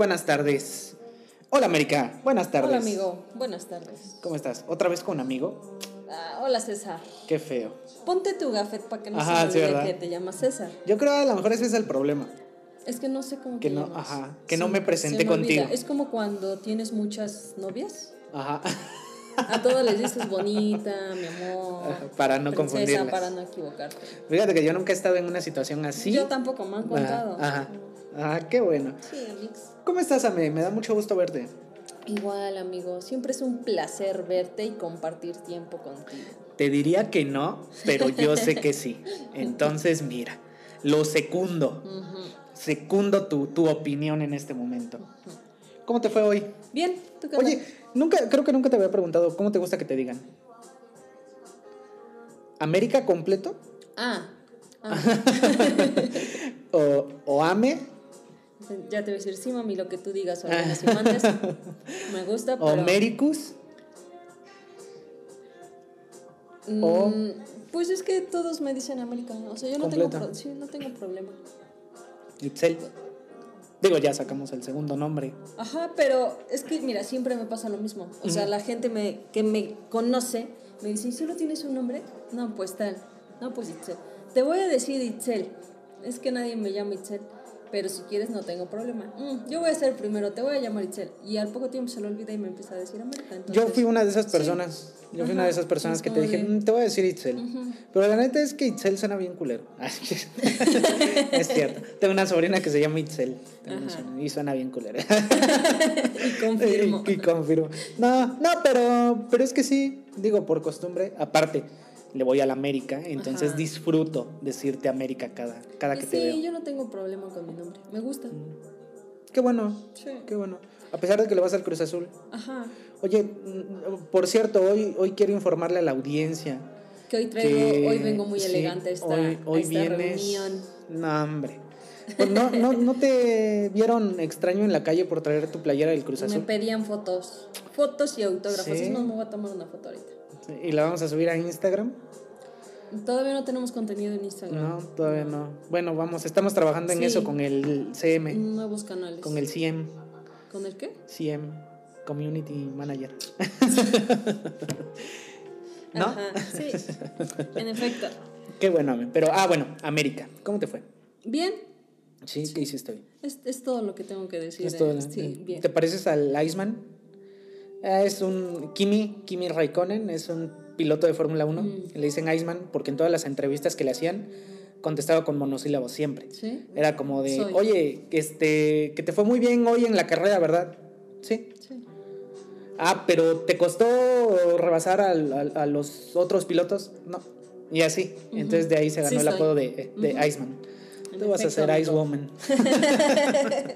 Buenas tardes. Hola América, buenas tardes. Hola amigo, buenas tardes. ¿Cómo estás? ¿Otra vez con un amigo? Ah, hola César. Qué feo. Ponte tu gafet para que no Ajá, se olvide que te llamas César. Yo creo que a lo mejor ese es el problema. Es que no sé cómo Que te no- llamas. ajá, que no me presenté me contigo. Es como cuando tienes muchas novias. Ajá. A todas les dices bonita, mi amor. Para no princesa, confundirlas. para no equivocarte. Fíjate que yo nunca he estado en una situación así. Yo tampoco me han contado. Ajá. Ajá. Ah, qué bueno. Sí, amigos. ¿Cómo estás, Ame? Me da mucho gusto verte. Igual, amigo. Siempre es un placer verte y compartir tiempo contigo. Te diría que no, pero yo sé que sí. Entonces, mira, lo secundo. Ujú. Secundo tu, tu opinión en este momento. ¿Cómo te fue hoy? Bien, ¿tú qué Oye, nunca, creo que nunca te había preguntado cómo te gusta que te digan. ¿América completo? Ah, ah. ¿O, o AME? Ya te voy a decir, sí, mami, lo que tú digas, mandes. Me gusta, ¿O pero... Mericus? Mm, o- Pues es que todos me dicen americano. O sea, yo no tengo, Completa. sí, no tengo problema. Itzel. Digo, ya sacamos el segundo nombre. Ajá, pero es que, mira, siempre me pasa lo mismo. O sea, la gente me, que me conoce me dice, ¿y solo tienes un nombre? No, pues tal. No, pues Itzel. Te voy a decir Itzel. Es que nadie me llama Itzel. Pero si quieres, no tengo problema. Mm, yo voy a ser el primero, te voy a llamar Itzel. Y al poco tiempo se lo olvida y me empieza a decir América. Yo entonces- fui una de esas sí. personas. Yo fui una de esas personas es que te dije, de- "Mm, te voy a decir Itzel. Pero la neta es que Itzel suena bien culero. es cierto. Tengo una sobrina que se llama Itzel. Sobrina y suena bien culero. Y confirmo. Y, y confirmo. No, no, pero, pero es que sí, digo, por costumbre, aparte, le voy a la América, entonces Ajá. disfruto decirte América cada, cada que sí, te veo. yo no tengo problema con mi nombre. Me gusta. Qué bueno, Sí. qué bueno. A pesar de que le vas al Cruz Azul. Ajá. Oye, mm, por cierto, hoy, hoy quiero informarle a la audiencia. Que hoy traigo, que- hoy vengo muy sí, elegante a esta, hoy, a hoy esta vienes- reunión. No, hombre. Pues no, no, ¿No te vieron extraño en la calle por traer tu playera del Cruz Me Azul? pedían fotos, fotos y autógrafos. Sí. Es más, me voy a tomar una foto ahorita. Sí, ¿Y la vamos a subir a Instagram? Todavía no tenemos contenido en Instagram. No, todavía no. Bueno, vamos, estamos trabajando en Sí. eso con el CM, Nuevos canales. con el CM, ¿Con el qué? CM, Community Manager. ¿No? Ajá, sí. En efecto. Qué bueno, pero ah, bueno, América, ¿cómo te fue? Bien, Sí, ¿qué hiciste hoy? es, es todo lo que tengo que decir. Es todo, eh. Sí, bien. ¿Te pareces al Iceman? Ah, es un Kimi, Kimi Raikkonen, es un piloto de Fórmula 1. Mm. Le dicen Iceman porque en todas las entrevistas que le hacían contestaba con monosílabos siempre. ¿Sí? Era como de, Soy. oye, este, que te fue muy bien hoy en la carrera, ¿verdad? Sí. Sí. Ah, pero ¿te costó rebasar al- a los otros pilotos? No. Y así. Entonces de ahí se ganó Sí el apodo de, de Ujú. Iceman. En Tú vas a ser Ice amigo. Woman.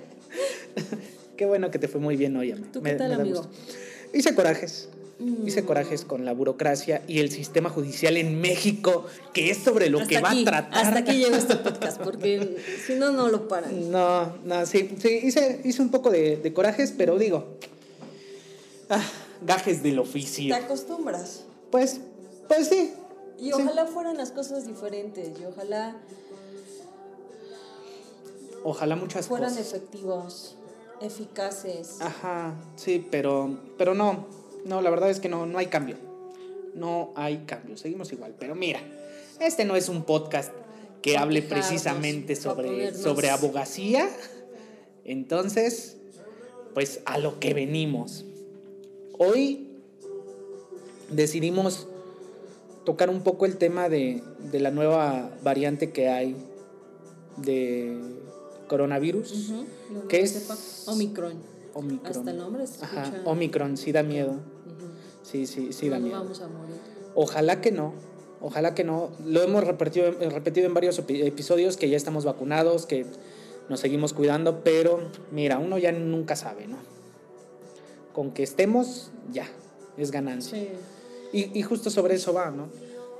Qué bueno que te fue muy bien hoy, ame. ¿Tú Me- qué tal, me da amigo? gusto. Hice corajes. Mm. Hice corajes con la burocracia y el sistema judicial en México, que es sobre lo que va a tratar. Hasta aquí llegó este podcast, porque si no, no lo paran. No, no, sí, sí, hice, hice un poco de, de corajes, pero digo, ah, gajes del Te oficio. acostumbras. Pues, pues sí. Y Sí. ojalá fueran las cosas diferentes y ojalá Ojalá muchas fueran cosas. efectivos, eficaces. Ajá, sí, pero, pero no, no, la verdad es que no, no hay cambio. No hay cambio, seguimos igual. Pero mira, este no es un podcast que hable precisamente sobre, sobre abogacía. Entonces, pues a lo que venimos. Hoy decidimos tocar un poco el tema de, de la nueva variante que hay de coronavirus. Ujú, lo ¿Qué que es? sepa. Omicron. Omicron. Hasta el nombre se Ajá, escucha- Omicron, sí da miedo. Sí, sí, sí da miedo. vamos a morir. Ojalá que no. Ojalá que no. Lo hemos repetido, eh, repetido en varios epi- episodios que ya estamos vacunados, que nos seguimos cuidando, pero mira, uno ya nunca sabe, ¿no? Con que estemos, ya, es ganancia. Sí. Y, y justo sobre eso va, ¿no?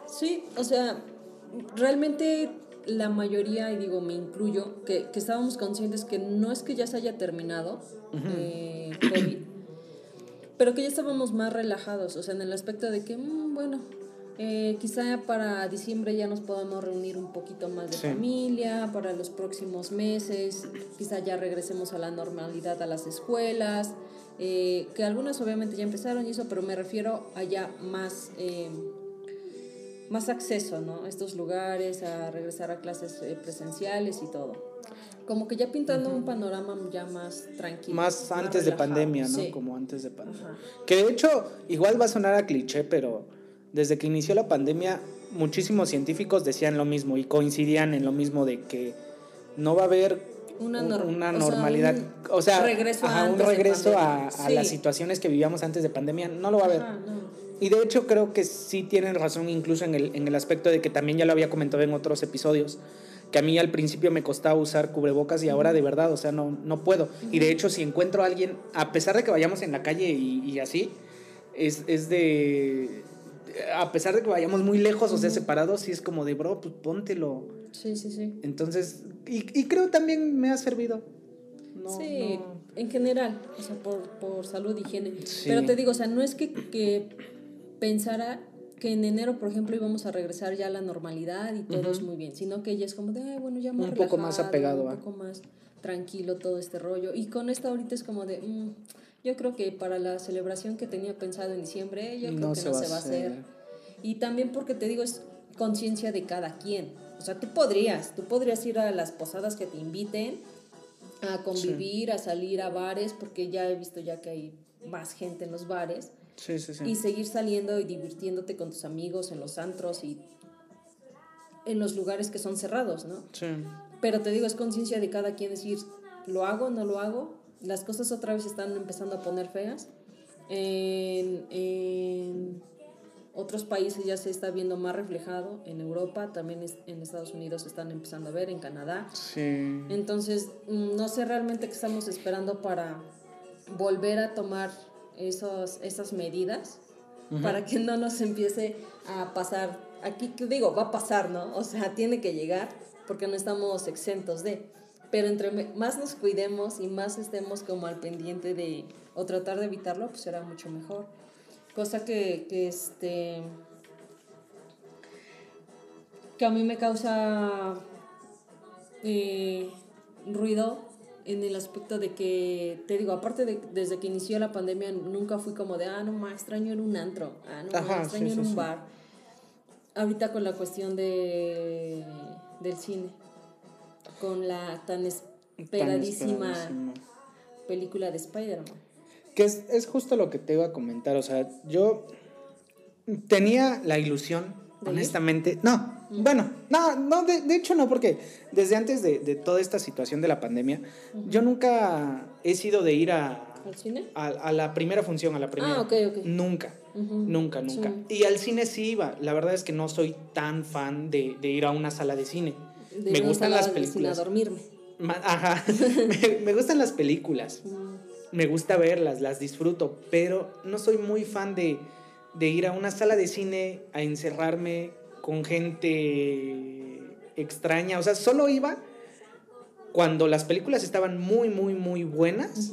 Sí, o sea, realmente la mayoría, y digo, me incluyo, que, que estábamos conscientes que no es que ya se haya terminado eh, COVID, pero que ya estábamos más relajados, o sea, en el aspecto de que, mm, bueno, eh, quizá para diciembre ya nos podamos reunir un poquito más de Sí. familia, para los próximos meses, quizá ya regresemos a la normalidad a las escuelas, eh, que algunas obviamente ya empezaron y eso, pero me refiero a ya más... eh, más acceso ¿no? a estos lugares, a regresar a clases eh, presenciales y todo. Como que ya pintando un panorama ya más tranquilo. Más antes de relajado. pandemia, ¿no? Sí. Como antes de pandemia. Ajá. Que de hecho, igual va a sonar a cliché, pero desde que inició la pandemia, muchísimos científicos decían lo mismo y coincidían en lo mismo de que no va a haber Una un- nor- una o sea, normalidad, un o sea, regreso ajá, un antes de regreso a, a las Sí. situaciones que vivíamos antes de pandemia, no lo va a haber. Ajá, no. Y de hecho creo que sí tienen razón incluso en el, en el aspecto de que también ya lo había comentado en otros episodios, que a mí al principio me costaba usar cubrebocas y ahora de verdad, o sea, no, no puedo. Y de hecho si encuentro a alguien, a pesar de que vayamos en la calle y, y así, es, es de... A pesar de que vayamos muy lejos, o sea, separados, sí es como de, bro, pues póntelo. Sí, sí, sí. Entonces, y, y creo también me ha servido. No, sí, no. en general, o sea, por, por salud, higiene. Sí. Pero te digo, o sea, no es que, que pensara que en enero, por ejemplo, íbamos a regresar ya a la normalidad y todo es muy bien, sino que ya es como de, "Ay, bueno, ya más Un poco más apegado, un poco más tranquilo todo este rollo. Y con esta ahorita es como de, "Mm, yo creo que para la celebración que tenía pensado en diciembre, yo creo que no se va a hacer. Y también porque te digo, es conciencia de cada quien. O sea, tú podrías, tú podrías ir a las posadas que te inviten, a convivir, a salir a bares, porque ya he visto ya que hay más gente en los bares, Sí, sí, sí. y seguir saliendo y divirtiéndote con tus amigos en los antros y en los lugares que son cerrados, ¿no? Sí. Pero te digo, es conciencia de cada quien decir, ¿lo hago no lo hago? Las cosas otra vez están empezando a poner feas. En, en otros países ya se está viendo más reflejado. En Europa, también es- en Estados Unidos están empezando a ver, en Canadá. Sí. Entonces, mm, no sé realmente qué estamos esperando para volver a tomar esos, esas medidas para que no nos empiece a pasar. Aquí digo, va a pasar, ¿no? O sea, tiene que llegar porque no estamos exentos de. Pero entre más nos cuidemos y más estemos como al pendiente de, o tratar de evitarlo, pues será mucho mejor. Cosa que, que este, que a mí me causa eh, ruido en el aspecto de que, te digo, aparte de desde que inició la pandemia, nunca fui como de, ah, no más, extraño en un antro, ah, no más, extraño sí, en sí, un sí. bar. Ahorita con la cuestión de, del cine, con la tan esperadísima película de Spider-Man. Que es, es justo lo que te iba a comentar. O sea, yo tenía la ilusión. Honestamente. No, bueno, no, no de, de hecho no, porque desde antes de, de toda esta situación de la pandemia, yo nunca he sido de ir a, ¿Al cine? a, a la primera función, a la primera. Ah, ok, ok. Nunca. Nunca, nunca. Sí. Y al cine sí iba. La verdad es que no soy tan fan de, de ir a una sala de cine. De me gustan las películas. A dormirme. Ajá. me, me gustan las películas. Mm. Me gusta verlas, las disfruto. Pero no soy muy fan de, de ir a una sala de cine a encerrarme con gente extraña. O sea, solo iba cuando las películas estaban muy, muy, muy buenas.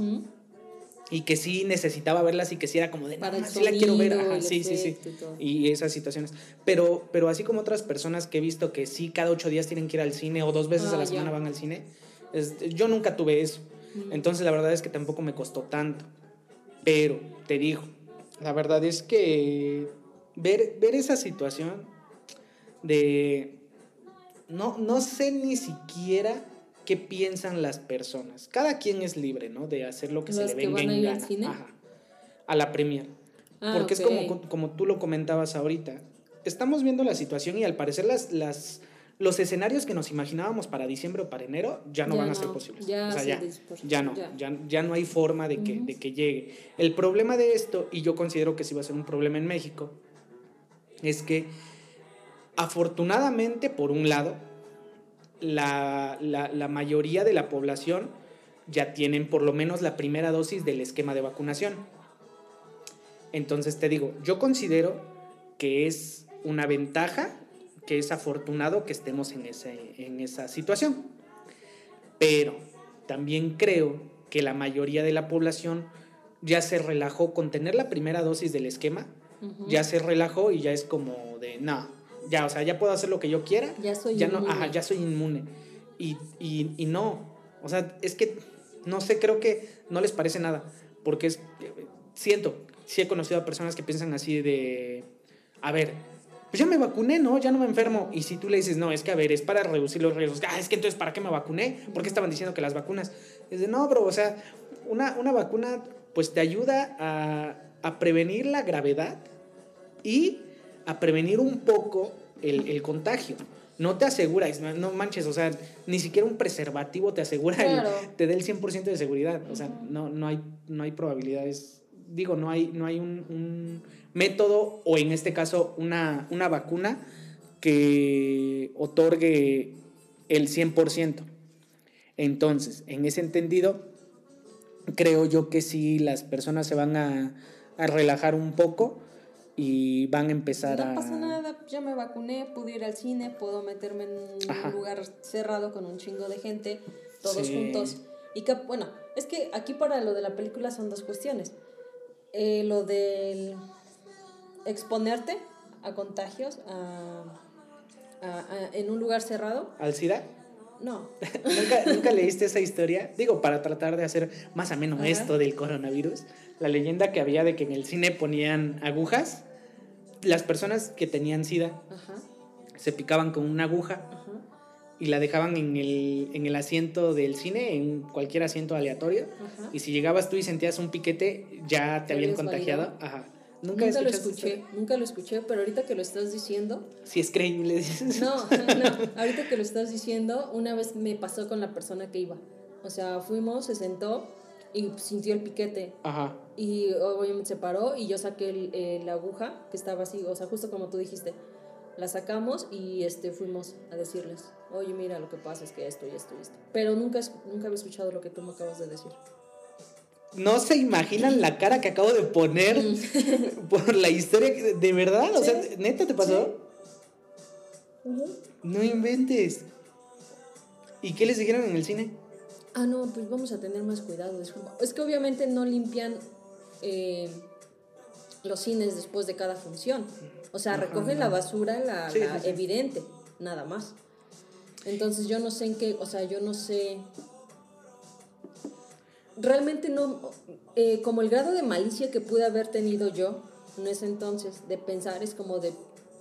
Y que sí necesitaba verlas y que sí era como de, no, Para el sí la quiero ver. Ajá, sí, sí, sí. y esas situaciones. Pero, pero así como otras personas que he visto que sí, cada ocho días tienen que ir al cine o dos veces Ah, a la ya. semana van al cine, es- yo nunca tuve eso. Entonces la verdad es que tampoco me costó tanto. Pero, te digo, la verdad es que ver, ver esa situación de... No, no sé ni siquiera qué piensan las personas. Cada quien es libre, ¿no? De hacer lo que se ¿Los le que venga van en al gana. cine? Ajá. A la premier. Ah, Porque es como, como tú lo comentabas ahorita. Estamos viendo la situación y al parecer las, las, los escenarios que nos imaginábamos para diciembre o para enero ya no Ya van a ser posibles. ya o sea, se ya, ya no, ya. ya. No hay forma de que, de que llegue. El problema de esto, y yo considero que sí va a ser un problema en México, es que afortunadamente, por un lado, la, la, la mayoría de la población ya tienen por lo menos la primera dosis del esquema de vacunación. Entonces te digo, yo considero que es una ventaja, que es afortunado que estemos en, ese, en esa situación. Pero también creo que la mayoría de la población ya se relajó con tener la primera dosis del esquema, ya se relajó y ya es como de, no, ya, o sea, ya puedo hacer lo que yo quiera. Ya soy ya inmune. No, ajá, ya soy inmune. Y, y, y no, o sea, es que, no sé, creo que no les parece nada, porque es, siento, sí he conocido a personas que piensan así de, a ver, pues ya me vacuné, ¿no? Ya no me enfermo. Y si tú le dices, no, es que a ver, es para reducir los riesgos. Ah, es que entonces, ¿para qué me vacuné? ¿Por qué estaban diciendo que las vacunas? Es de, no, bro, o sea, una, una vacuna pues te ayuda a, a prevenir la gravedad y a prevenir un poco el, el contagio. No te asegura, no manches, o sea, ni siquiera un preservativo te asegura, el- Claro. te da el 100% de seguridad. O sea, no, no, hay, no hay probabilidades, digo, no hay, no hay un, un método o en este caso una, una vacuna que otorgue el 100%. Entonces, en ese entendido, creo yo que sí las personas se van a, a relajar un poco y van a empezar a... No pasa nada, ya me vacuné, pude ir al cine, puedo meterme en Ajá. un lugar cerrado con un chingo de gente, todos Sí. juntos. Y que, bueno, es que aquí para lo de la película son dos cuestiones. Eh, lo del exponerte a contagios a- a- a- en un lugar cerrado, ¿Al SIDA? no. ¿Nunca, ¿Nunca leíste esa historia? Digo, para tratar de hacer más ameno Ajá. esto del coronavirus. La leyenda que había de que en el cine ponían agujas. Las personas que tenían SIDA Ajá, se picaban con una aguja ajá. Y la dejaban en el, en el asiento del cine, en cualquier asiento aleatorio. Ajá. Y si llegabas tú y sentías un piquete, ya te ¿Te habían contagiado. Ajá. Nunca, ¿Nunca, lo escuché, historia? nunca lo escuché, pero ahorita que lo estás diciendo, Si es creíble, dices. No, no, ahorita que lo estás diciendo, una vez me pasó con la persona que iba. O sea, fuimos, se sentó y sintió el piquete. Ajá. Y obviamente se paró y yo saqué el- eh, la aguja que estaba así, o sea, justo como tú dijiste. La sacamos y este, fuimos a decirles, oye, mira, lo que pasa es que esto y esto y esto. Pero nunca, nunca había escuchado lo que tú me acabas de decir. No se imaginan la cara que acabo de poner por la historia. ¿De verdad? O sea. ¿neta te pasó? No inventes. ¿Y qué les dijeron en el cine? Ah, no, pues vamos a tener más cuidado. Es, es que obviamente no limpian eh, los cines después de cada función. O sea, recogen la basura, la, Sí, evidente, nada más. Entonces yo no sé en qué, o sea, yo no sé... Realmente no, eh, como el grado de malicia que pude haber tenido yo en ese entonces, de pensar es como de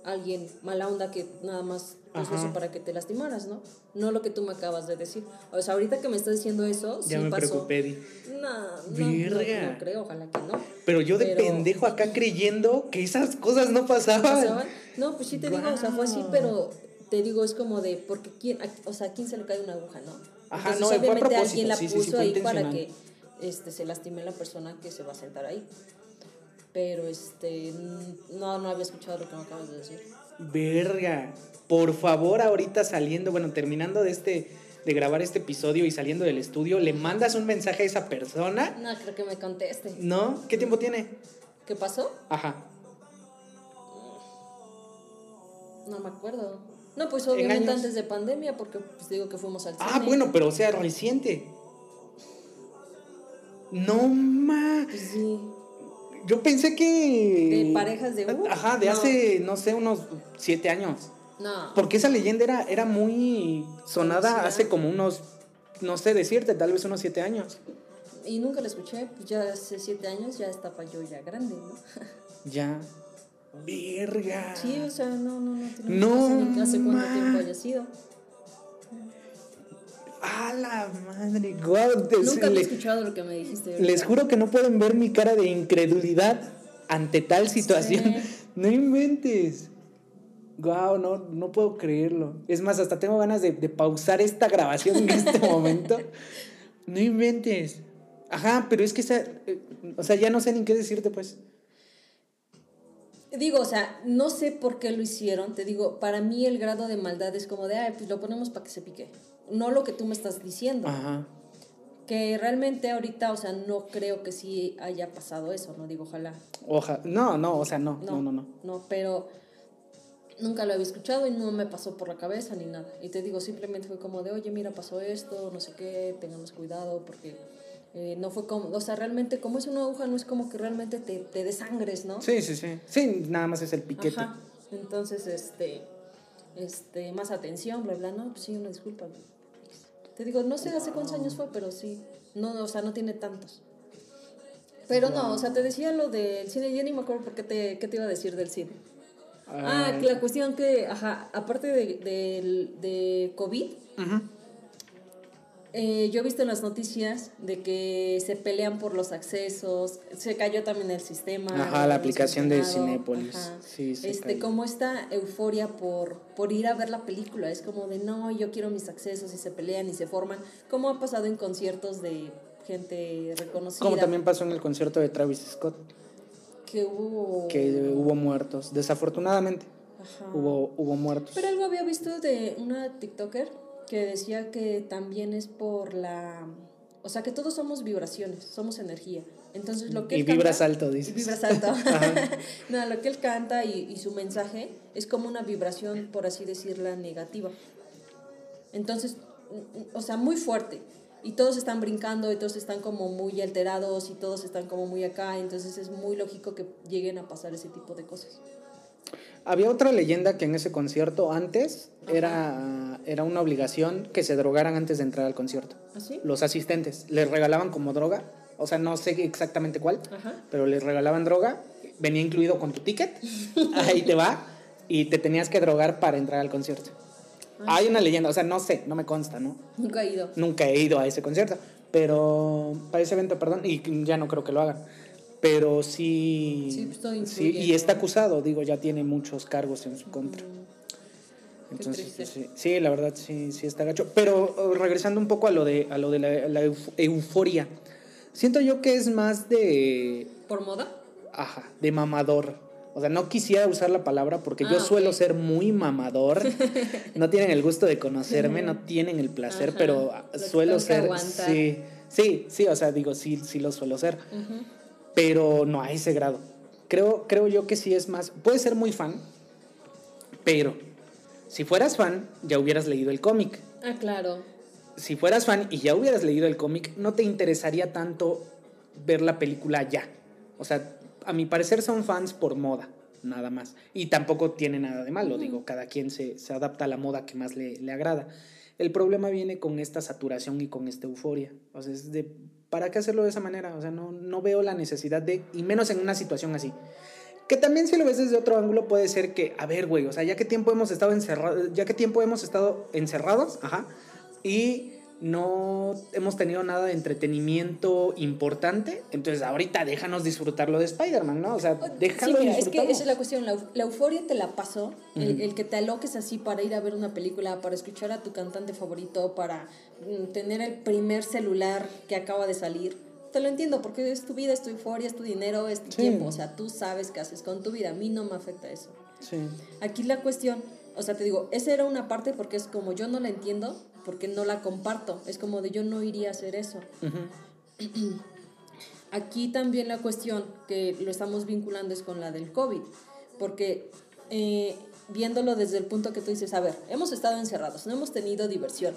alguien mala onda que nada más puso eso para que te lastimaras, ¿no? No lo que tú me acabas de decir. O sea, ahorita que me estás diciendo eso, Ya sí me pasó. preocupé, Di. No, no, no, creo, ojalá que no. Pero yo de Pero- pendejo acá creyendo que esas cosas no pasaban. ¿Pasaban? No, pues sí te digo, o sea, fue así, pero te digo, es como de, porque quién, o sea, ¿a quién se le cae una aguja, no? Ajá, Entonces, no, fue a obviamente alguien la sí, puso sí, ahí para que este, se lastime la persona que se va a sentar ahí. Pero, este, no, no había escuchado lo que me acabas de decir. Verga. Por favor, ahorita saliendo, bueno, terminando de este de grabar este episodio y saliendo del estudio, le mandas un mensaje a esa persona. No, creo que me conteste. ¿No? ¿Qué tiempo tiene? ¿Qué pasó? Ajá. No me acuerdo. No, pues obviamente años? antes de pandemia, porque pues digo que fuimos al cine. Ah, bueno, pero o sea, reciente. No ma. Pues sí. Yo pensé que. ¿De parejas de? Ajá, de No. hace, no sé, unos siete años. No. Porque esa leyenda era, era muy sonada hace como unos, no sé decirte, tal vez unos siete años. Y nunca la escuché, pues ya hace siete años ya estaba yo ya grande, ¿no? Ya. Verga. Sí, o sea, no, no, no. tenemos No, hace cuánto tiempo haya sido. A la madre. Guau, te- Nunca le- he escuchado lo que me dijiste. Les juro que no pueden ver mi cara de incredulidad ante tal situación. Sí. No inventes. Wow, no, no puedo creerlo. Es más, hasta tengo ganas de, de pausar esta grabación en este momento. No inventes. Ajá, pero es que esa, eh, o sea, ya no sé ni qué decirte, pues. Digo, o sea, no sé por qué lo hicieron. Te digo, para mí el grado de maldad es como de, ay, pues lo ponemos para que se pique. No lo que tú me estás diciendo. Ajá. Que realmente ahorita, o sea, no creo que sí haya pasado eso, ¿no? Digo, ojalá. Oja, no, no, o sea, no, no, no, no. No, pero nunca lo había escuchado y no me pasó por la cabeza ni nada. Y te digo, simplemente fue como de, oye, mira, pasó esto, no sé qué, tengamos cuidado porque eh, no fue como, o sea, realmente como es una aguja, no es como que realmente te, te desangres, ¿no? Sí, sí, sí. Sí, nada más es el piquete. Ajá. Entonces, este, este, más atención, bla, bla, no, pues sí, una disculpa. Te digo, no sé hace cuántos años fue, pero sí, no, o sea, no tiene tantos. Pero no, o sea, te decía lo del cine, yo ni me acuerdo por qué te, qué te iba a decir del cine. Ah, que la cuestión que, ajá, aparte de, de, de COVID, Ujú. Eh, yo he visto en las noticias de que se pelean por los accesos, se cayó también el sistema. Ajá, la aplicación de Cinépolis. ajá. Sí, se este, cayó. como esta euforia por, por ir a ver la película, es como de no, yo quiero mis accesos y se pelean y se forman, como ha pasado en conciertos de gente reconocida. Como también pasó en el concierto de Travis Scott, que hubo... que hubo muertos. Desafortunadamente, Ajá. hubo, hubo muertos. Pero algo había visto de una TikToker que decía que también es por la... O sea, que todos somos vibraciones, somos energía. Entonces lo que Y él vibras canta- alto, dices. Y vibras alto. no, lo que él canta y, y su mensaje es como una vibración, por así decirla, negativa. Entonces, mm, mm, o sea, muy fuerte. Y todos están brincando y todos están como muy alterados y todos están como muy acá. Entonces es muy lógico que lleguen a pasar ese tipo de cosas. Había otra leyenda que en ese concierto antes era, era una obligación que se drogaran antes de entrar al concierto. ¿Así? Los asistentes les regalaban como droga, o sea, no sé exactamente cuál, Ajá. pero les regalaban droga, venía incluido con tu ticket, ahí te va, y te tenías que drogar para entrar al concierto. Hay una leyenda, o sea, no sé, no me consta, ¿no? Nunca he ido. Nunca he ido a ese concierto, pero para ese evento, perdón, y ya no creo que lo hagan. Pero sí, Sí, pues, todo sí, y está acusado, digo, ya tiene muchos cargos en su contra. Entonces, pues, sí, sí, la verdad sí, sí está gacho. Pero uh, regresando un poco a lo de, a lo de la, la euf- euforia, siento yo que es más de, ¿Por moda? ajá, de mamador. O sea, no quisiera usar la palabra porque yo Ah, suelo ser muy mamador. no tienen el gusto de conocerme, no tienen el placer, Ajá, pero suelo ser. Sí, sí, sí, o sea, digo, sí, sí lo suelo ser. Ujú. Pero no a ese grado. Creo, creo yo que sí es más. Puedes ser muy fan, pero si fueras fan, ya hubieras leído el cómic. Ah, claro. Si fueras fan y ya hubieras leído el cómic, no te interesaría tanto ver la película ya. O sea, a mi parecer son fans por moda, nada más. Y tampoco tiene nada de malo, digo, cada quien se, se adapta a la moda que más le, le agrada. El problema viene con esta saturación y con esta euforia. O sea, es de, ¿para qué hacerlo de esa manera? O sea, no, no veo la necesidad de, y menos en una situación así. Que también si lo ves desde otro ángulo puede ser que, a ver, güey, o sea, ya que tiempo hemos estado encerrados, ya que tiempo hemos estado encerrados, ajá, y no hemos tenido nada de entretenimiento importante, entonces ahorita déjanos disfrutarlo de Spider-Man, ¿no? O sea, déjalo sí, mira, es que esa es la cuestión. La, la euforia te la pasó. el, el que te aloques así para ir a ver una película, para escuchar a tu cantante favorito, para mm, tener el primer celular que acaba de salir. Te lo entiendo, porque es tu vida, es tu euforia, es tu dinero, es tu Sí. tiempo. O sea, tú sabes qué haces con tu vida. A mí no me afecta eso. Sí. Aquí la cuestión, o sea, te digo, esa era una parte porque es como yo no la entiendo, porque no la comparto. Es como de yo no iría a hacer eso. Ujú. Aquí también la cuestión que lo estamos vinculando es con la del COVID, porque eh, viéndolo desde el punto que tú dices, a ver, hemos estado encerrados, no hemos tenido diversión.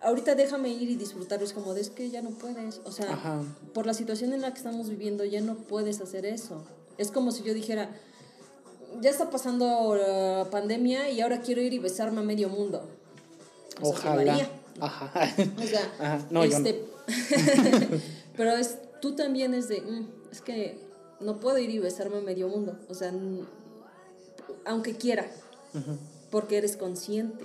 Ahorita déjame ir y disfrutar, es como de es que ya no puedes, o sea, Ajá. por la situación en la que estamos viviendo ya no puedes hacer eso. Es como si yo dijera, ya está pasando la pandemia y ahora quiero ir y besarme a medio mundo. O Ojalá. Ajá. O sea, Ajá. No, yo no. este, pero es, tú también es de, "Mm, es que no puedo ir y besarme a medio mundo. O sea, aunque quiera, Ujú. porque eres consciente.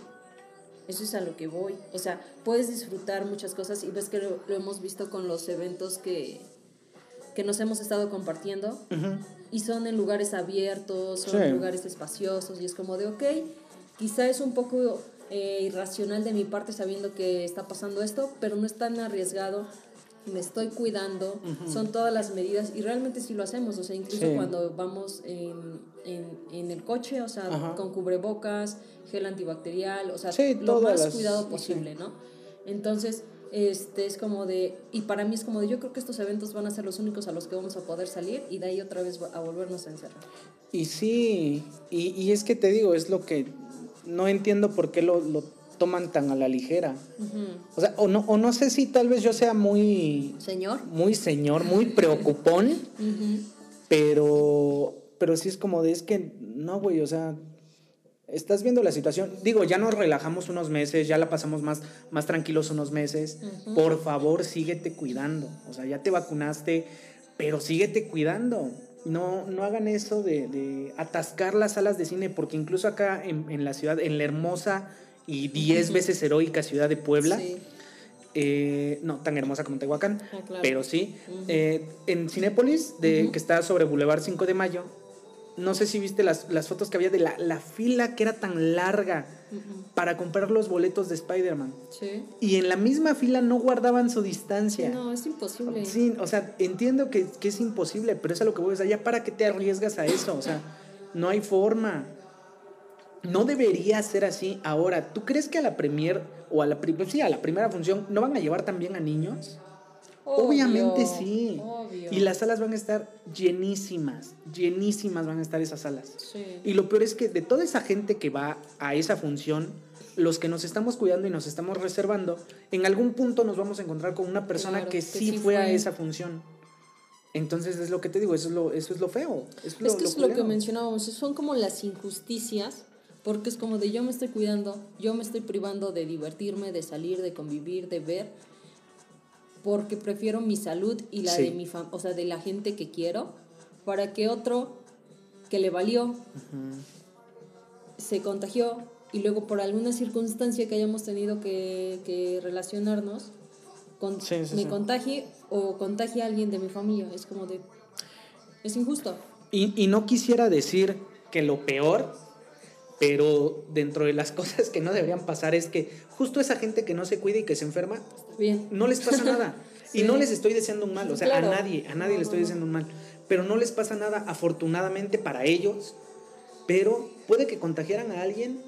Eso es a lo que voy. O sea, puedes disfrutar muchas cosas y ves que lo, lo hemos visto con los eventos que, que nos hemos estado compartiendo Ujú. y son en lugares abiertos, son Sí. en lugares espaciosos y es como de, ok, quizá es un poco eh, irracional de mi parte sabiendo que está pasando esto, pero no es tan arriesgado me estoy cuidando, son todas las medidas y realmente sí lo hacemos, o sea, incluso Sí. cuando vamos en, en, en el coche, o sea, Ajá. con cubrebocas, gel antibacterial, o sea, Sí, lo más las- cuidado sí. posible, ¿no? Entonces, este es como de, y para mí es como de, yo creo que estos eventos van a ser los únicos a los que vamos a poder salir y de ahí otra vez a volvernos a encerrar. Y sí, y, y es que te digo, es lo que no entiendo por qué lo, lo toman tan a la ligera. O sea, o no, o no sé si tal vez yo sea muy, Señor. muy señor, muy preocupón, pero, pero sí es como de, es que, no, güey, o sea, estás viendo la situación. Digo, ya nos relajamos unos meses, ya la pasamos más, más tranquilos unos meses. Por favor, síguete cuidando. O sea, ya te vacunaste, pero síguete cuidando. No, no hagan eso de, de atascar las salas de cine, porque incluso acá en, en la ciudad, en la hermosa y diez veces heroica ciudad de Puebla, Sí. eh, no tan hermosa como Tehuacán, Ah, claro. pero sí. Eh, en Cinépolis, de, que está sobre Boulevard 5 de Mayo, no sé si viste las, las fotos que había de la, la fila que era tan larga para comprar los boletos de Spider-Man. Sí. Y en la misma fila no guardaban su distancia. No, es imposible. Sí, o sea, entiendo que, que es imposible, pero es a lo que voy. O sea, ya para qué te arriesgas a eso. O sea, no hay forma. No debería ser así. Ahora, ¿tú crees que a la premier o a la, sí, a la primera función no van a llevar también a niños? Obvio, Obviamente sí. Obvio. Y las salas van a estar llenísimas, llenísimas van a estar esas salas. Sí. Y lo peor es que de toda esa gente que va a esa función, los que nos estamos cuidando y nos estamos reservando, en algún punto nos vamos a encontrar con una persona Claro, que, que sí, fue, a esa función. Entonces es lo que te digo, eso es lo, eso es lo feo. Es lo, Es que lo es lo que mencionábamos, son como las injusticias, porque es como de yo me estoy cuidando, yo me estoy privando de divertirme, de salir, de convivir, de ver, porque prefiero mi salud y la Sí. de mi fam o sea, de la gente que quiero, para que otro que le valió se contagió y luego por alguna circunstancia que hayamos tenido que, que relacionarnos, con, Sí, sí, me contagie o contagie a alguien de mi familia. Es como de... Es injusto. Y, y no quisiera decir que lo peor, pero dentro de las cosas que no deberían pasar es que justo esa gente que no se cuida y que se enferma, bien. no les pasa nada. Y no les estoy deseando un mal, o sea, Claro. a nadie, a nadie No, le estoy deseando un mal. Pero no les pasa nada, afortunadamente para ellos. Pero puede que contagiaran a alguien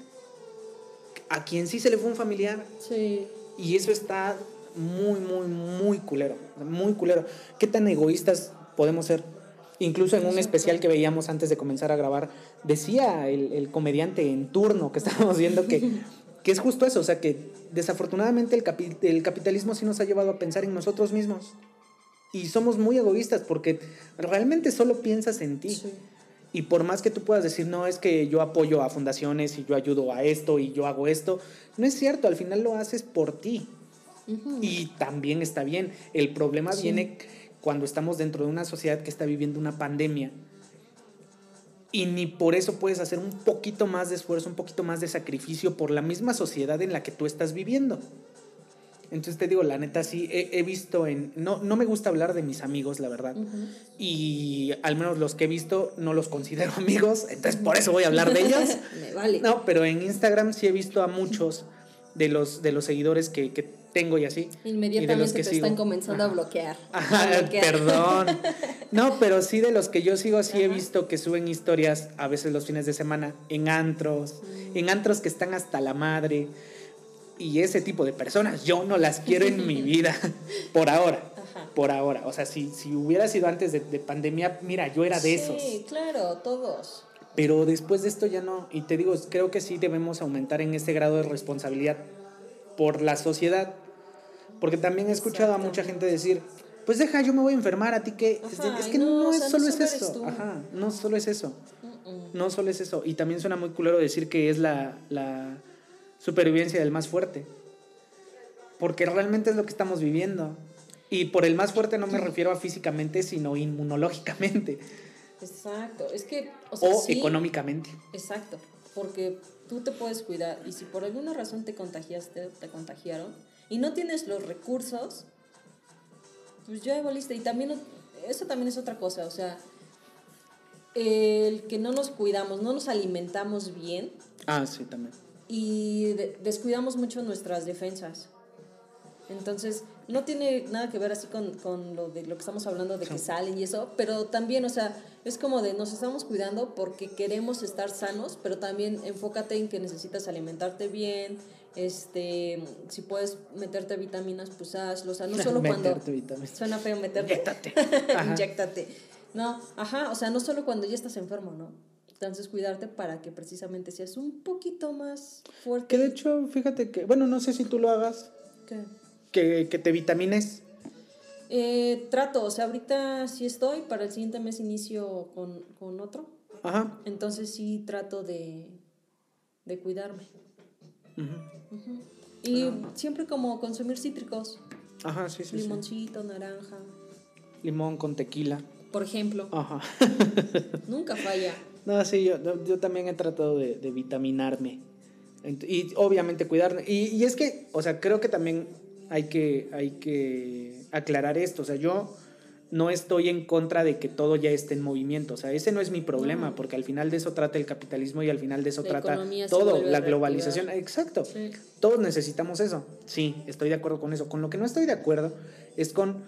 a quien sí se le fue un familiar. Sí. Y eso está muy, muy, muy culero. Muy culero. ¿Qué tan egoístas podemos ser? Incluso en un especial que veíamos antes de comenzar a grabar, decía el, el comediante en turno que estábamos viendo que, que es justo eso. O sea, que desafortunadamente el, capi- el capitalismo sí nos ha llevado a pensar en nosotros mismos. Y somos muy egoístas porque realmente solo piensas en ti. Sí. Y por más que tú puedas decir, no, es que yo apoyo a fundaciones y yo ayudo a esto y yo hago esto, no es cierto, al final lo haces por ti. Y también está bien. El problema Sí. viene cuando estamos dentro de una sociedad que está viviendo una pandemia. Y ni por eso puedes hacer un poquito más de esfuerzo, un poquito más de sacrificio por la misma sociedad en la que tú estás viviendo. Entonces te digo, la neta sí, he, he visto en... No, no me gusta hablar de mis amigos, la verdad. Ujú. Y al menos los que he visto no los considero amigos, entonces por eso voy a hablar de ellos. Me vale. No, pero en Instagram sí he visto a muchos de los, de los seguidores que, que tengo y así. y de Inmediatamente los que te sigo. están comenzando a Ajá. bloquear. Ajá, A bloquear. perdón. No, pero sí de los que yo sigo, sí he visto que suben historias a veces los fines de semana en antros, Mm. en antros que están hasta la madre. Y ese tipo de personas yo no las quiero en mi vida, por ahora. Por ahora. O sea, si, si hubiera sido antes de, de pandemia, mira, yo era de esos. Sí, claro, todos. Pero después de esto ya no. Y te digo, creo que sí debemos aumentar en ese grado de responsabilidad por la sociedad. Porque también he escuchado a mucha gente decir, pues deja, yo me voy a enfermar, a ti que... Es que no, no, o es no solo es eso. Ajá, no solo es eso. No solo es eso. Y también suena muy culero decir que es la, la supervivencia del más fuerte. Porque realmente es lo que estamos viviendo. Y por el más fuerte no me refiero a físicamente, sino inmunológicamente Exacto. Es que, o sea, o sí, económicamente. Exacto. Porque tú te puedes cuidar y si por alguna razón te contagiaste, te contagiaron y no tienes los recursos, pues ya voliste. Y también, eso también es otra cosa. O sea, el que no nos cuidamos, no nos alimentamos bien Ah, sí, también. y de- descuidamos mucho nuestras defensas. Entonces, no tiene nada que ver así con, con lo de lo que estamos hablando de que salen y eso, pero también, o sea, es como de nos estamos cuidando porque queremos estar sanos, pero también enfócate en que necesitas alimentarte bien, este, si puedes meterte vitaminas, pues hazlo, o sea, no solo cuando... Vitaminas. Suena feo meterte. Inyéctate. Ajá. Inyéctate. No, ajá, o sea, no solo cuando ya estás enfermo, ¿no? Entonces cuidarte para que precisamente seas un poquito más fuerte. Que de hecho, fíjate que, bueno, no sé si tú lo hagas, ¿Qué? que, que te vitamines. Eh, trato, o sea, ahorita sí estoy, para el siguiente mes inicio con, con otro. Ajá. Entonces sí trato de, de cuidarme. Ujú. Ujú. Y siempre como consumir cítricos, Ajá, sí, sí, sí. limoncito, naranja, Limón con tequila. por ejemplo. Ajá. Nunca falla. No, sí, yo, yo también he tratado de, de vitaminarme. Y obviamente cuidarme. Y, y es que, o sea, creo que también hay que, hay que aclarar esto. O sea, yo no estoy en contra de que todo ya esté en movimiento. O sea, ese no es mi problema, No. porque al final de eso trata el capitalismo y al final de eso La trata todo, la globalización. Exacto. Sí. Todos necesitamos eso. Sí, estoy de acuerdo con eso. Con lo que no estoy de acuerdo es con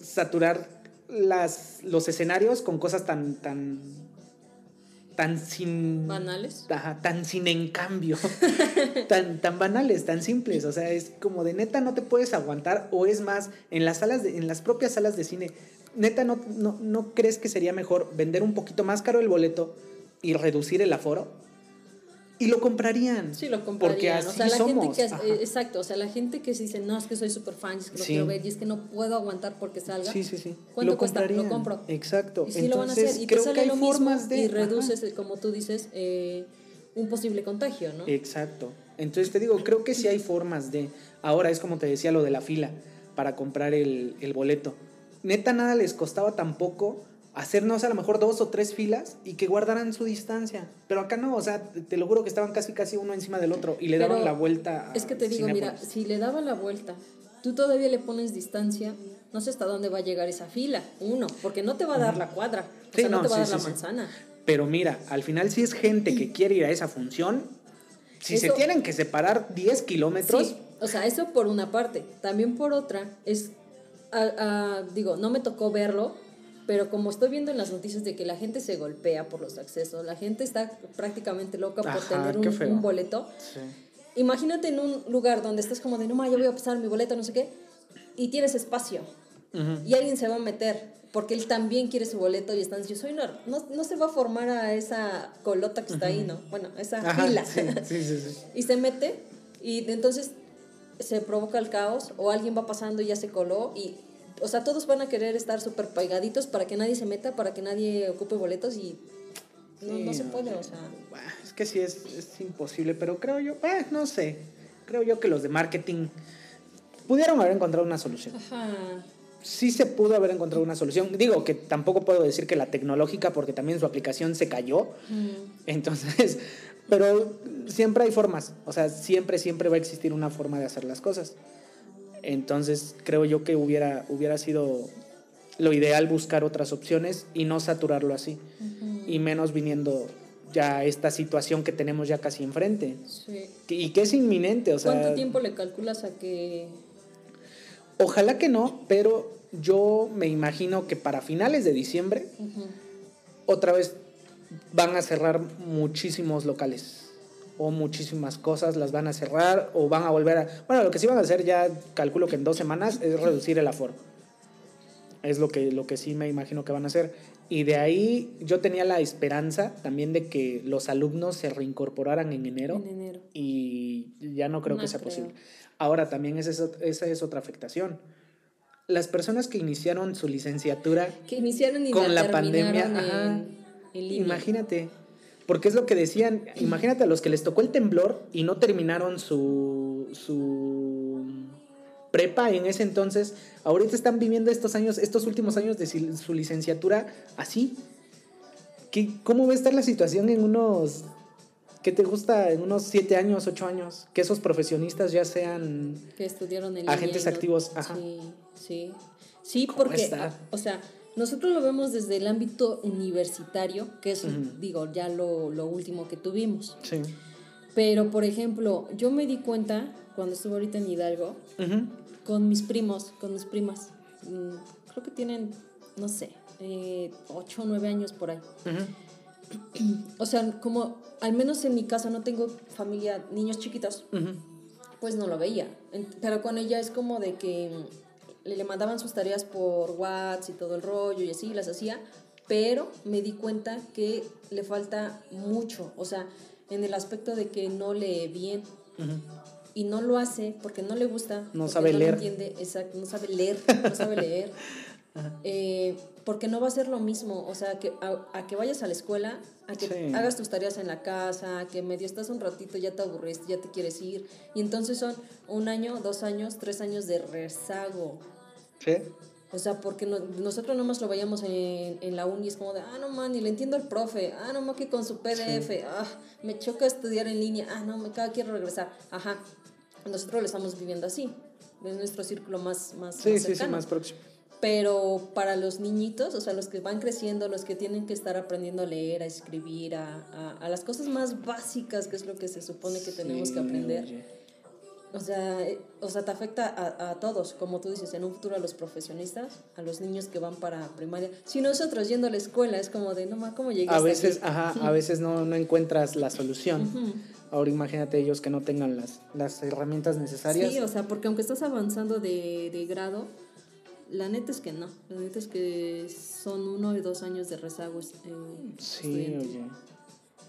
saturar las, los escenarios con cosas tan, tan, tan sin... Banales. Ajá, tan sin en cambio, tan, tan banales, tan simples. O sea, es como de neta no te puedes aguantar. O es más, en las salas de, en las propias salas de cine, neta no, no, no crees que sería mejor vender un poquito más caro el boleto y reducir el aforo. Y lo comprarían. Sí, lo Porque comprarían. así o sea, la somos. gente que eh, exacto, o sea, la gente que se dice, "No, es que soy súper fan, es que lo Sí. quiero ver y es que no puedo aguantar porque salga." Sí, sí, sí. ¿Cuánto Lo cuesta? Lo compro. Exacto. Y sí lo van a Entonces, hacer y te creo sale que hay lo mismo formas de y reduces, como tú dices, eh, un posible contagio, ¿no? Exacto. Entonces te digo, creo que sí hay formas de. Ahora es como te decía lo de la fila para comprar el, el boleto. Neta, nada les costaba tampoco hacernos a lo mejor dos o tres filas y que guardaran su distancia. Pero acá no, o sea, te, lo juro que estaban casi casi uno encima del otro y le Pero daban la vuelta. a Es que te digo, mira, si le daba la vuelta, tú todavía le pones distancia, no sé hasta dónde va a llegar esa fila, uno, porque no te va a dar la cuadra, o Sí, sea, no, no, te va a dar sí, la manzana. Pero mira, al final si es gente que quiere ir a esa función, si se tienen que separar 10 kilómetros, Sí, o sea, eso por una parte. También por otra, es, a- a- digo, no me tocó verlo, pero como estoy viendo en las noticias de que la gente se golpea por los accesos, la gente está prácticamente loca por Ajá, tener qué un, un boleto. Sí. Imagínate en un lugar donde estás como de, no, ma, yo voy a pasar mi boleto, no sé qué, y tienes espacio, Ujú. y alguien se va a meter, porque él también quiere su boleto y están diciendo, soy una- no, no se va a formar a esa colota que está ahí, ¿no? Bueno, esa Ajá, fila. sí, sí, sí, sí. y se mete y entonces se provoca el caos o alguien va pasando y ya se coló y o sea todos van a querer estar súper pegaditos para que nadie se meta para que nadie ocupe boletos y no, Sí, no se no, puede sí. o sea Es que sí es, es imposible, pero creo yo, eh, no sé, creo yo que los de marketing pudieron haber encontrado una solución. ajá Sí se pudo haber encontrado una solución. Digo que tampoco puedo decir que la tecnológica, porque también su aplicación se cayó. Mm, Entonces, pero siempre hay formas. O sea, siempre, siempre va a existir una forma de hacer las cosas. Entonces, creo yo que hubiera, hubiera sido lo ideal buscar otras opciones y no saturarlo así. Y menos viniendo ya esta situación que tenemos ya casi enfrente. sí. Y que es inminente, o sea... ¿cuánto tiempo le calculas a que Ojalá que no, pero yo me imagino que para finales de diciembre otra vez van a cerrar muchísimos locales o muchísimas cosas las van a cerrar o van a volver a... Bueno, lo que sí van a hacer ya calculo que en dos semanas es reducir el aforo. Es lo que, lo que sí me imagino que van a hacer. Y de ahí yo tenía la esperanza también de que los alumnos se reincorporaran en enero en enero y ya no creo No que sea creo. posible. Ahora también es, esa es otra afectación. Las personas que iniciaron su licenciatura que iniciaron y Con la pandemia, en, ajá. en línea. Imagínate, porque es lo que decían, imagínate a los que les tocó el temblor y no terminaron su, su prepa en ese entonces, ahorita están viviendo estos años, estos últimos años de su licenciatura así. ¿Qué, ¿Cómo va a estar la situación en unos, qué te gusta, en unos siete años, ocho años? Que esos profesionistas ya sean... que estudiaron en Agentes activos, ajá. Sí, sí. Sí, ¿Cómo porque, o sea, nosotros lo vemos desde el ámbito universitario, que es, digo, ya lo, lo último que tuvimos. Sí. Pero, por ejemplo, yo me di cuenta cuando estuve ahorita en Hidalgo con mis primos, con mis primas. Mm, Creo que tienen, no sé, eh, 8 o 9 años por ahí. O sea, como al menos en mi casa no tengo familia, niños chiquitos, pues no lo veía. Pero con ella es como de que le, le mandaban sus tareas por WhatsApp y todo el rollo y así, las hacía, pero me di cuenta que le falta mucho, o sea, en el aspecto de que no lee bien y no lo hace porque no le gusta, No sabe lo leer. entiende, exacto, no sabe leer, no sabe leer. Eh, porque no va a ser lo mismo, o sea, que a, a que vayas a la escuela, a que Sí. hagas tus tareas en la casa, a que medio estás un ratito, ya te aburriste, ya te quieres ir, y entonces son un año, dos años, tres años de rezago. Sí. O sea, porque no- nosotros nomás lo veíamos en, en la uni, es como de, ah, no, man, ni le entiendo al profe, ah, no, man, que con su PDF, ah, me choca estudiar en línea, ah, no, me cago, quiero regresar, ajá. Nosotros lo estamos viviendo así, es nuestro círculo más, más, Sí, más sí, sí, cercano. más próximo. Pero para los niñitos, o sea, los que van creciendo, los que tienen que estar aprendiendo a leer, a escribir, a, a, a las cosas más básicas, que es lo que se supone que tenemos que Sí, aprender. oye. O sea, eh, o sea, te afecta a, a todos, como tú dices, en un futuro a los profesionistas, a los niños que van para primaria. Si nosotros yendo a la escuela es como de, no ma, ¿cómo llegaste A veces, aquí?". ajá, a veces no, no encuentras la solución. Ujú. Ahora imagínate ellos que no tengan las, las herramientas necesarias. Sí, o sea, porque aunque estás avanzando de, de grado, la neta es que no. La neta es que son uno y dos años de rezagos. eh, Sí, oye.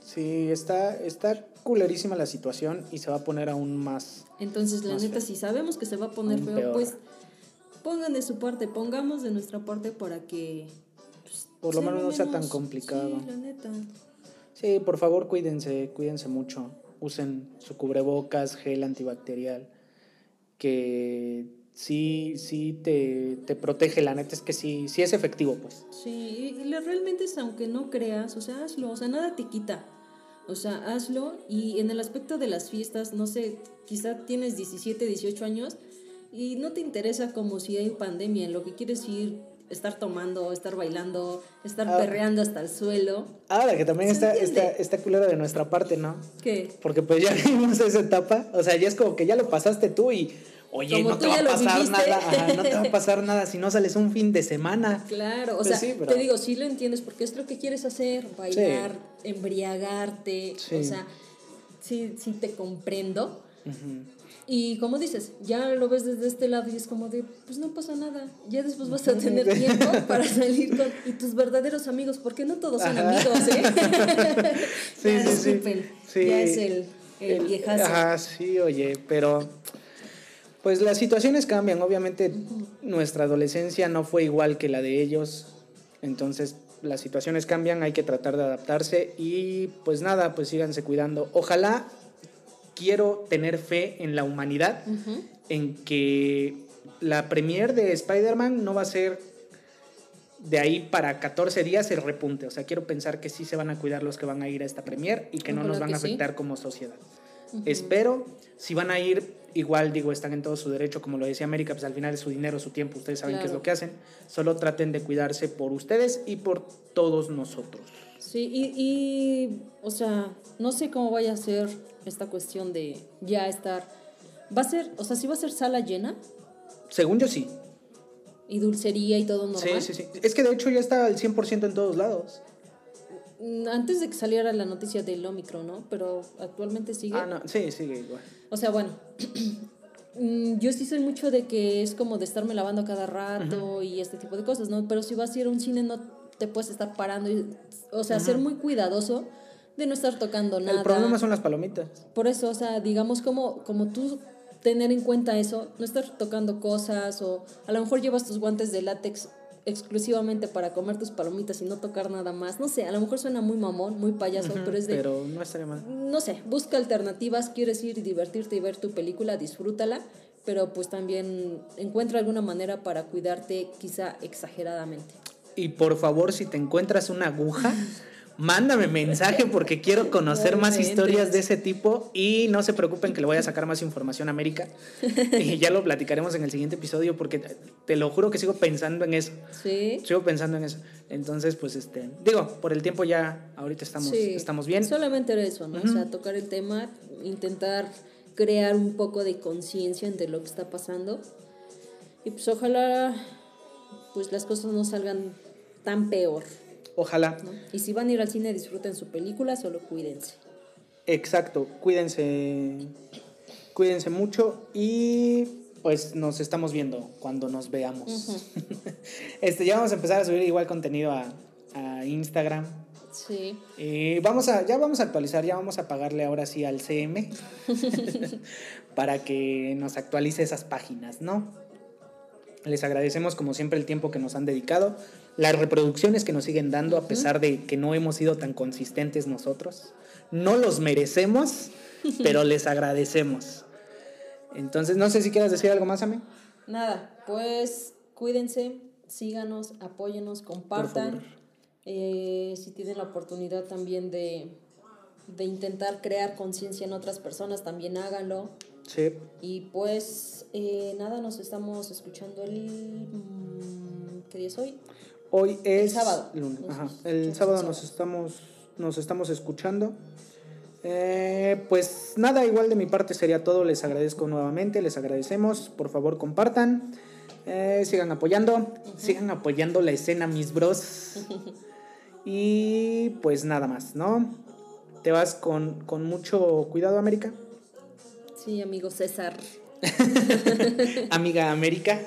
Sí, está, está culerísima la situación y se va a poner aún más. Entonces, la Más neta, feo. si sabemos que se va a poner Aún feo, peor. pues pongan de su parte, pongamos de nuestra parte para que... pues, Por lo menos no sea tan complicado. Sí, la neta. Sí, por favor, cuídense, cuídense mucho. Usen su cubrebocas, gel antibacterial, que sí, sí te, te protege. La neta es que sí, sí es efectivo, pues. Sí, y realmente es aunque no creas, o sea, hazlo, o sea, nada te quita. O sea, hazlo y en el aspecto de las fiestas, no sé, quizá tienes 17, 18 años y no te interesa como si hay pandemia, lo que quieres ir, estar tomando, estar bailando, estar Ah. perreando hasta el suelo. Ahora que también ¿Se está, está, está culero de nuestra parte, ¿no? ¿Qué? Porque pues ya vimos esa etapa, o sea, ya es como que ya lo pasaste tú y, oye, Como no te va a pasar viviste. nada, ajá, no te va a pasar nada si no sales un fin de semana. Claro, o Pues sea, sí, pero- te digo, sí lo entiendes porque es lo que quieres hacer, bailar, embriagarte, Sí. o sea, sí, sí te comprendo. Y como dices, ya lo ves desde este lado y es como de, pues no pasa nada, ya después vas a tener tiempo para salir con y tus verdaderos amigos, porque no todos son Ajá. amigos, ¿eh? Sí, Ya, sí, sí. disculpen, Sí. ya es el, el viejazo. Ajá, sí, oye, pero pues las situaciones cambian. Obviamente nuestra adolescencia no fue igual que la de ellos. Entonces las situaciones cambian, hay que tratar de adaptarse y pues nada, pues síganse cuidando. Ojalá quiero tener fe en la humanidad, en que la premier de Spider-Man no va a ser de ahí para 14 días el repunte. O sea, quiero pensar que sí se van a cuidar los que van a ir a esta premier y que no nos van a sí. afectar como sociedad. Espero, si van a ir, igual digo, están en todo su derecho, como lo decía América, pues al final es su dinero, su tiempo, ustedes saben qué es lo que hacen. Solo traten de cuidarse por ustedes y por todos nosotros. Sí, y, y, o sea, no sé cómo vaya a ser esta cuestión de ya estar, va a ser, o sea, sí va a ser sala llena Según yo sí. y dulcería y todo normal. Sí, sí, sí. Es que de hecho ya está al 100% en todos lados. Mm, Antes de que saliera la noticia del Omicron, ¿no? Pero actualmente sigue. Ah, no, sí, sigue igual. O sea, bueno, mm, yo sí soy mucho de que es como de estarme lavando cada rato y este tipo de cosas, ¿no? Pero si vas a ir a un cine no te puedes estar parando, y, o sea, ser muy cuidadoso de no estar tocando nada. El problema son las palomitas. Por eso, o sea, digamos como, como tú tener en cuenta eso, no estar tocando cosas o a lo mejor llevas tus guantes de látex exclusivamente para comer tus palomitas y no tocar nada más. No sé, a lo mejor suena muy mamón, muy payaso, pero es de Pero no estaría mal. no sé, busca alternativas, quieres ir y divertirte y ver tu película, disfrútala, pero pues también encuentra alguna manera para cuidarte quizá exageradamente. Y por favor, si te encuentras una aguja, mándame mensaje porque quiero conocer más historias de ese tipo y no se preocupen que le voy a sacar más información a América. y ya lo platicaremos en el siguiente episodio porque te- lo juro que sigo pensando en eso. Sí. Sigo pensando en eso. Entonces, pues este, digo, por el tiempo ya ahorita estamos, Sí. estamos bien. Solamente era eso, ¿no? O sea, tocar el tema, intentar crear un poco de conciencia entre lo que está pasando. Y pues ojalá pues las cosas no salgan tan peor, Ojalá. ¿no? Y si van a ir al cine, disfruten su película, solo cuídense. Exacto, cuídense, cuídense mucho y pues nos estamos viendo cuando nos veamos. este, ya vamos a empezar a subir igual contenido a, a Instagram. Sí. Y vamos a, ya vamos a actualizar, ya vamos a pagarle ahora sí al CM para que nos actualice esas páginas, ¿no? Les agradecemos como siempre el tiempo que nos han dedicado, las reproducciones que nos siguen dando a pesar de que no hemos sido tan consistentes nosotros. No los merecemos, pero les agradecemos. Entonces, no sé si quieras decir algo más, Ame. Nada, pues cuídense, síganos, apóyenos, compartan. Eh, si tienen la oportunidad también de, de intentar crear conciencia en otras personas, también háganlo. Sí. Y pues eh, nada, nos estamos escuchando el... mm, ¿Qué día es hoy? Hoy es sábado. lunes. Ajá. El el sábado sábado. nos estamos, nos estamos escuchando. Eh, pues nada, igual de mi parte sería todo. Les agradezco nuevamente, les agradecemos. Por favor, compartan. Eh, sigan apoyando. Sigan apoyando la escena, mis bros. y pues nada más, ¿no? Te vas con, con mucho cuidado, América. Sí, amigo César. Amiga América.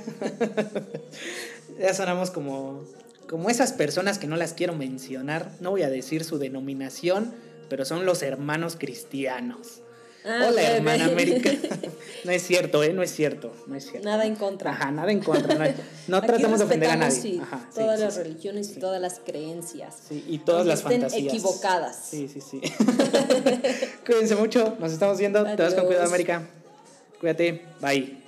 ya sonamos como, como esas personas que no las quiero mencionar. No voy a decir su denominación, pero son los hermanos cristianos. Ah, Hola, hermana América. no es cierto, ¿eh? No es cierto. No es cierto. Nada en contra. Ajá, nada en contra. No, no Aquí tratemos de ofender a nadie. sí, Ajá, sí, todas sí, las religiones y todas las creencias. Sí, y todas las estén fantasías. equivocadas. Sí, sí, sí. Cuídense mucho. Nos estamos viendo. Te vas con cuidado. América. Cuídate. Bye.